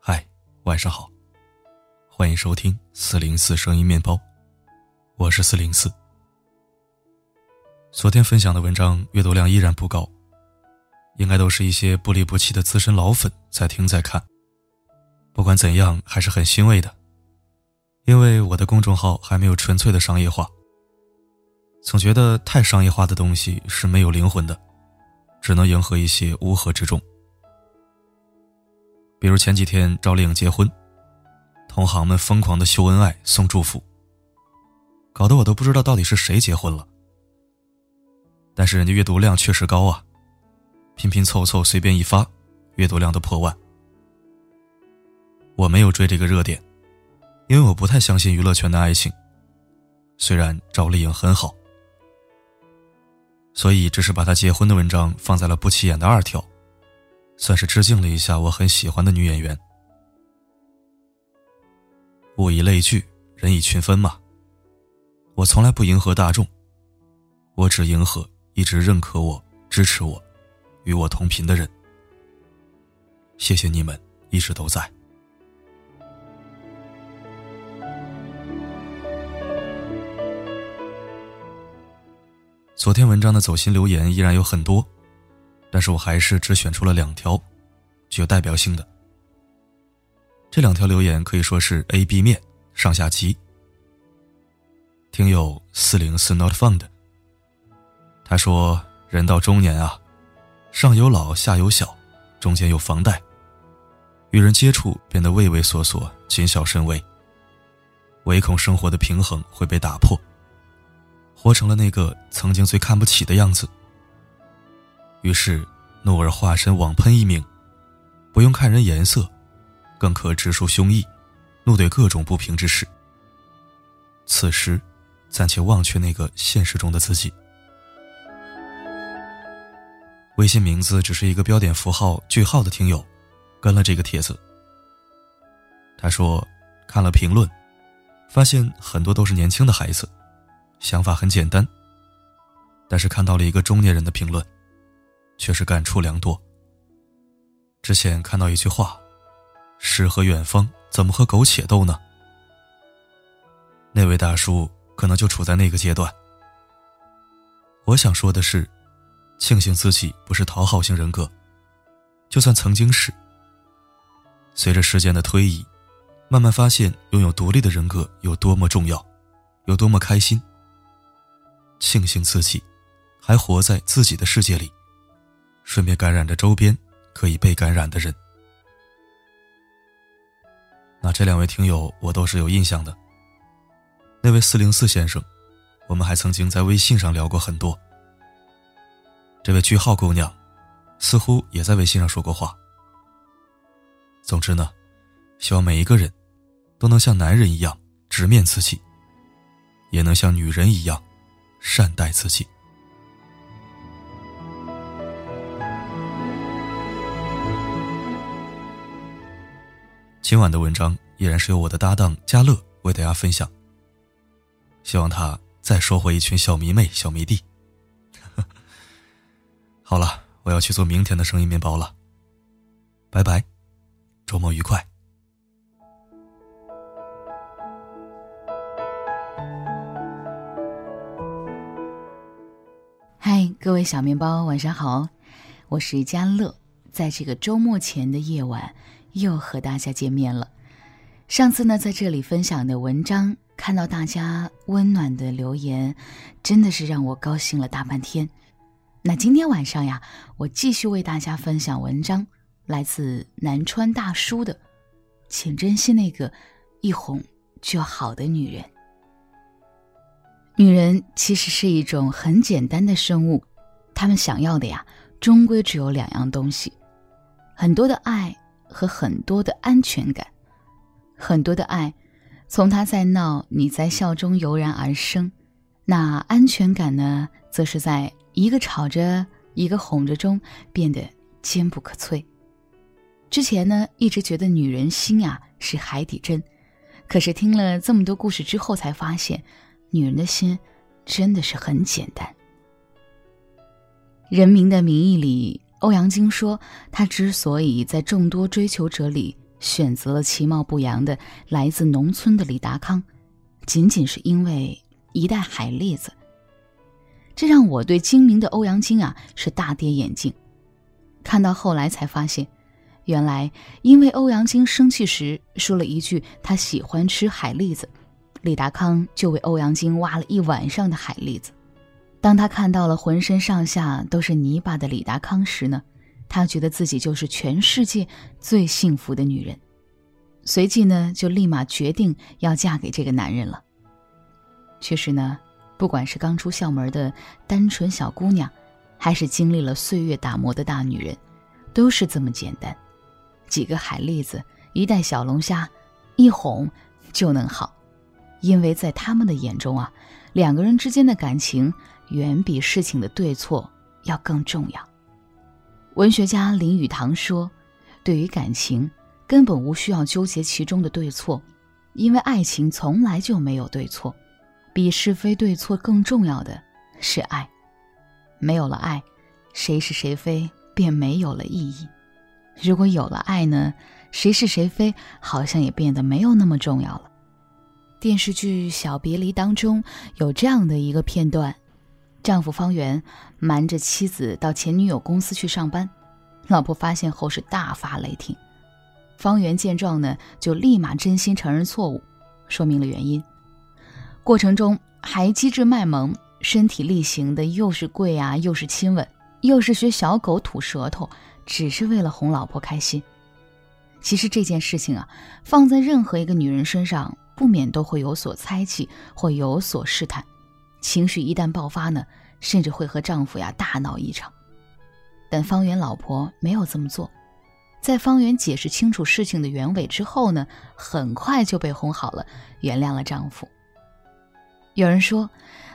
嗨，晚上好，欢迎收听四零四声音面包，我是四零四。昨天分享的文章阅读量依然不高，应该都是一些不离不弃的资深老粉在听在看。不管怎样，还是很欣慰的，因为我的公众号还没有纯粹的商业化。总觉得太商业化的东西是没有灵魂的，只能迎合一些乌合之众。比如前几天赵丽颖结婚，同行们疯狂的秀恩爱送祝福，搞得我都不知道到底是谁结婚了。但是人家阅读量确实高啊，拼拼凑凑随便一发，阅读量都破万。我没有追这个热点，因为我不太相信娱乐圈的爱情。虽然赵丽颖很好，所以只是把她结婚的文章放在了不起眼的二条，算是致敬了一下我很喜欢的女演员。物以类聚，人以群分嘛。我从来不迎合大众，我只迎合一直认可我、支持我、与我同频的人。谢谢你们一直都在。昨天文章的走心留言依然有很多，但是我还是只选出了两条具有代表性的。这两条留言可以说是 A、B 面上下集。听友四零四 Not Found，他说：“人到中年啊，上有老下有小，中间有房贷，与人接触变得畏畏缩缩、谨小慎微，唯恐生活的平衡会被打破。”活成了那个曾经最看不起的样子。于是，怒而化身网喷一名，不用看人颜色，更可直抒胸臆，怒怼各种不平之事。此时，暂且忘却那个现实中的自己。微信名字只是一个标点符号句号的听友，跟了这个帖子。他说，看了评论，发现很多都是年轻的孩子。想法很简单，但是看到了一个中年人的评论，却是感触良多。之前看到一句话：“诗和远方怎么和苟且斗呢？”那位大叔可能就处在那个阶段。我想说的是，庆幸自己不是讨好型人格，就算曾经是。随着时间的推移，慢慢发现拥有独立的人格有多么重要，有多么开心。庆幸自己还活在自己的世界里，顺便感染着周边可以被感染的人。那这两位听友我都是有印象的。那位四零四先生，我们还曾经在微信上聊过很多。这位句号姑娘，似乎也在微信上说过话。总之呢，希望每一个人都能像男人一样直面自己，也能像女人一样。善待自己。今晚的文章依然是由我的搭档嘉乐为大家分享。希望他再收获一群小迷妹、小迷弟。好了，我要去做明天的生意面包了。拜拜，周末愉快。嗨各位小面包，晚上好，我是佳乐，在这个周末前的夜晚又和大家见面了。上次呢，在这里分享的文章，看到大家温暖的留言，真的是让我高兴了大半天。那今天晚上呀，我继续为大家分享文章，来自南川大叔的，请珍惜那个一哄就好的女人。女人其实是一种很简单的生物。他们想要的呀，终归只有两样东西：很多的爱和很多的安全感。很多的爱，从他在闹，你在笑中油然而生；那安全感呢，则是在一个吵着，一个哄着中变得坚不可摧。之前呢，一直觉得女人心呀是海底针，可是听了这么多故事之后，才发现，女人的心真的是很简单。《人民的名义》里，欧阳菁说，他之所以在众多追求者里选择了其貌不扬的来自农村的李达康，仅仅是因为一袋海蛎子。这让我对精明的欧阳菁啊是大跌眼镜。看到后来才发现。原来，因为欧阳菁生气时说了一句他喜欢吃海蛎子，李达康就为欧阳菁挖了一晚上的海蛎子。当他看到了浑身上下都是泥巴的李达康时呢，他觉得自己就是全世界最幸福的女人，随即呢就立马决定要嫁给这个男人了。确实呢，不管是刚出校门的单纯小姑娘，还是经历了岁月打磨的大女人，都是这么简单。几个海蛎子，一袋小龙虾，一哄就能好，因为在他们的眼中啊，两个人之间的感情远比事情的对错要更重要。文学家林语堂说：“对于感情，根本无需要纠结其中的对错，因为爱情从来就没有对错，比是非对错更重要的是爱。没有了爱，谁是谁非便没有了意义。”如果有了爱呢，谁是谁非好像也变得没有那么重要了。电视剧《小别离》当中有这样的一个片段：丈夫方圆瞒着妻子到前女友公司去上班，老婆发现后是大发雷霆。方圆见状呢，就立马真心承认错误，说明了原因。过程中还机智卖萌，身体力行的，又是跪啊，又是亲吻，又是学小狗吐舌头。只是为了哄老婆开心。其实这件事情啊，放在任何一个女人身上，不免都会有所猜忌或有所试探。情绪一旦爆发呢，甚至会和丈夫呀大闹一场。但方圆老婆没有这么做，在方圆解释清楚事情的原委之后呢，很快就被哄好了，原谅了丈夫。有人说，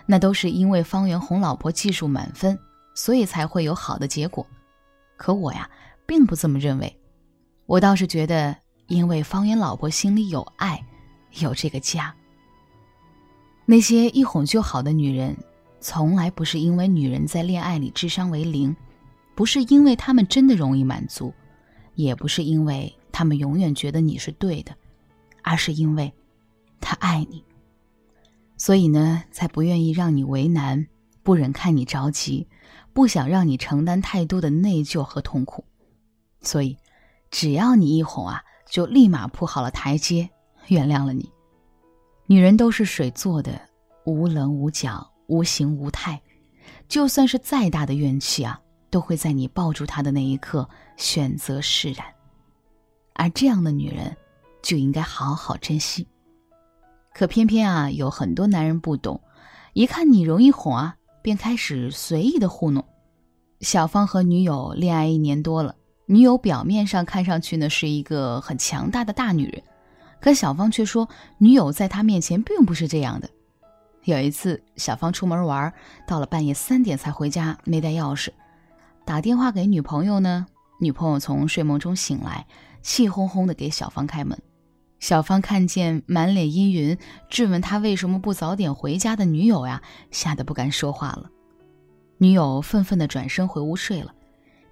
那都是因为方圆哄老婆技术满分，所以才会有好的结果。可我呀，并不这么认为。我倒是觉得，因为方圆老婆心里有爱，有这个家。那些一哄就好的女人，从来不是因为女人在恋爱里智商为零，不是因为她们真的容易满足，也不是因为她们永远觉得你是对的，而是因为，她爱你。所以呢，才不愿意让你为难，不忍看你着急。不想让你承担太多的内疚和痛苦，所以，只要你一哄啊，就立马铺好了台阶，原谅了你。女人都是水做的，无棱无角，无形无态，就算是再大的怨气啊，都会在你抱住她的那一刻选择释然。而这样的女人，就应该好好珍惜。可偏偏啊，有很多男人不懂，一看你容易哄啊。便开始随意的糊弄。小芳和女友恋爱一年多了，女友表面上看上去呢是一个很强大的大女人，可小芳却说女友在她面前并不是这样的。有一次，小芳出门玩，到了半夜三点才回家，没带钥匙，打电话给女朋友呢，女朋友从睡梦中醒来，气哄哄的给小芳开门。小芳看见满脸阴云，质问他为什么不早点回家的女友呀，吓得不敢说话了。女友愤愤的转身回屋睡了。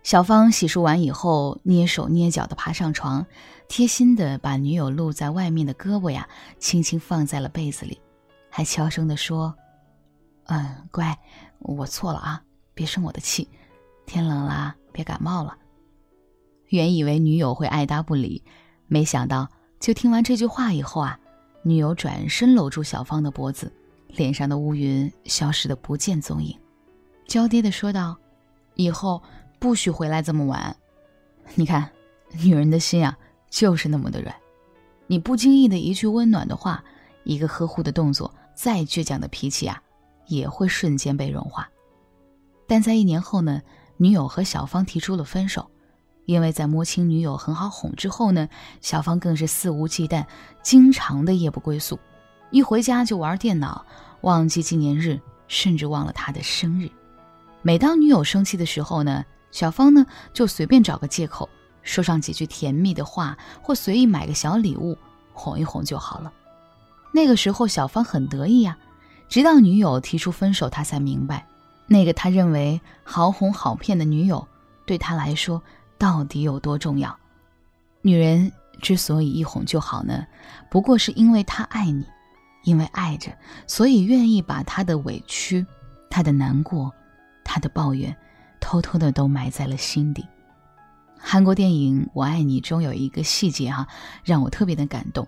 小芳洗漱完以后，蹑手蹑脚地爬上床，贴心地把女友露在外面的胳膊呀，轻轻放在了被子里，还悄声地说：“嗯，乖，我错了啊，别生我的气。天冷了，别感冒了。”原以为女友会爱答不理，没想到。就听完这句话以后啊，女友转身搂住小芳的脖子，脸上的乌云消失的不见踪影，娇嗲的说道：“以后不许回来这么晚。你看，女人的心啊，就是那么的软。你不经意的一句温暖的话，一个呵护的动作，再倔强的脾气啊，也会瞬间被融化。但在一年后呢，女友和小芳提出了分手。”因为在摸清女友很好哄之后呢，小芳更是肆无忌惮，经常的夜不归宿，一回家就玩电脑，忘记纪念日，甚至忘了他的生日。每当女友生气的时候呢，小芳呢就随便找个借口，说上几句甜蜜的话，或随意买个小礼物，哄一哄就好了。那个时候，小芳很得意呀。直到女友提出分手，他才明白，那个他认为好哄好骗的女友，对他来说到底有多重要。女人之所以一哄就好呢，不过是因为她爱你，因为爱着，所以愿意把她的委屈、她的难过、她的抱怨，偷偷的都埋在了心底。韩国电影《我爱你》中有一个细节哈，让我特别的感动。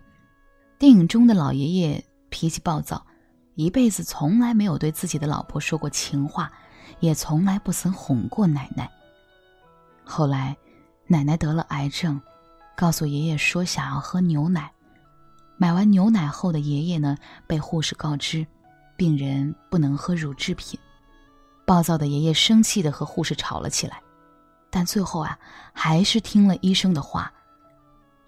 电影中的老爷爷脾气暴躁，一辈子从来没有对自己的老婆说过情话，也从来不曾哄过奶奶。后来，奶奶得了癌症，告诉爷爷说想要喝牛奶。买完牛奶后的爷爷呢，被护士告知，病人不能喝乳制品。暴躁的爷爷生气的和护士吵了起来，但最后啊，还是听了医生的话。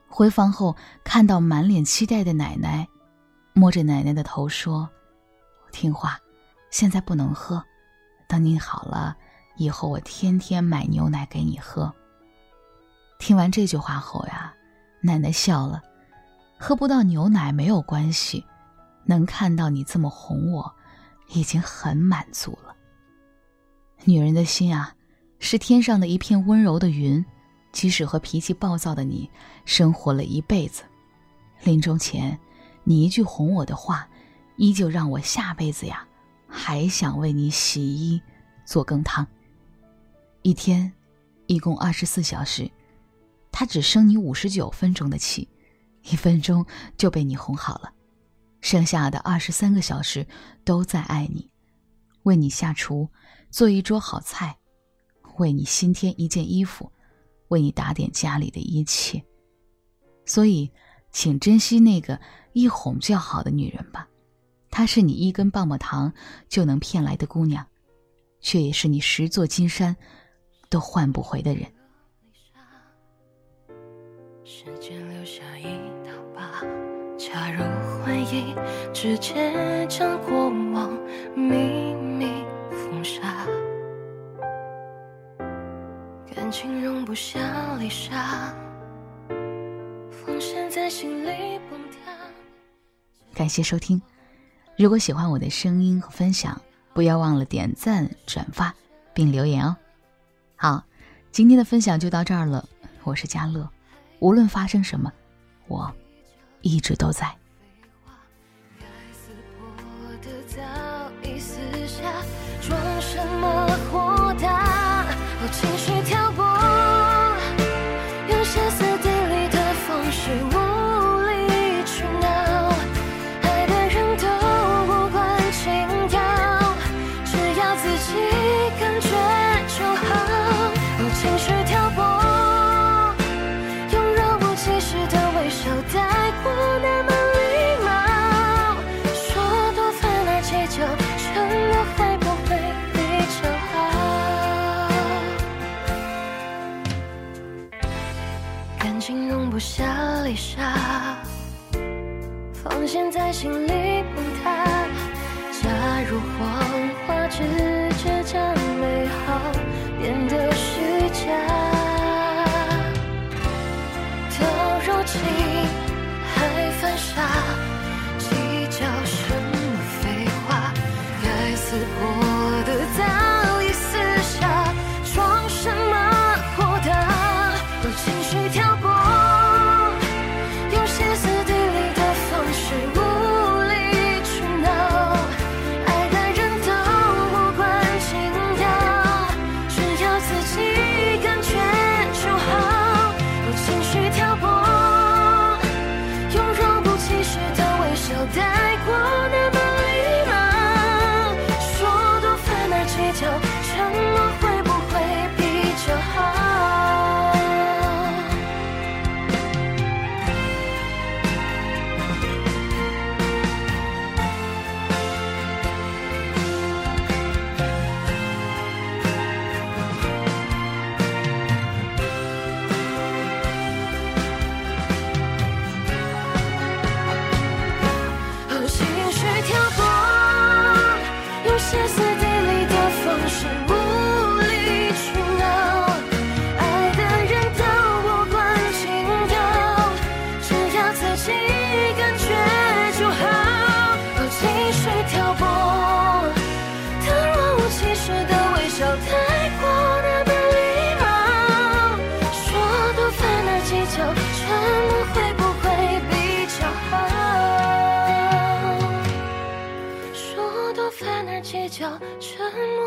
回房后，看到满脸期待的奶奶，摸着奶奶的头说：“听话，现在不能喝，等你好了以后，我天天买牛奶给你喝。”听完这句话后呀，奶奶笑了：“喝不到牛奶没有关系，能看到你这么哄我，已经很满足了。”女人的心啊，是天上的一片温柔的云。即使和脾气暴躁的你生活了一辈子，临终前，你一句哄我的话，依旧让我下辈子呀还想为你洗衣、做羹汤。一天，一共二十四小时，他只生你五十九分钟的气，一分钟就被你哄好了，剩下的二十三个小时都在爱你，为你下厨，做一桌好菜，为你新添一件衣服。为你打点家里的一切，所以，请珍惜那个一哄就好的女人吧。她是你一根棒棒糖就能骗来的姑娘，却也是你十座金山都换不回的人。时间留下一道疤，加入回忆，直接将过往秘密情容不下离沙，风声在心里蹦跶。感谢收听，如果喜欢我的声音和分享，不要忘了点赞、转发并留言哦。好，今天的分享就到这儿了。我是佳乐，无论发生什么，我一直都在。倔强挑拨。他若无其事的微笑太过那不礼貌，说多烦那计较，沉默会不会比较好？说多烦那计较，沉默。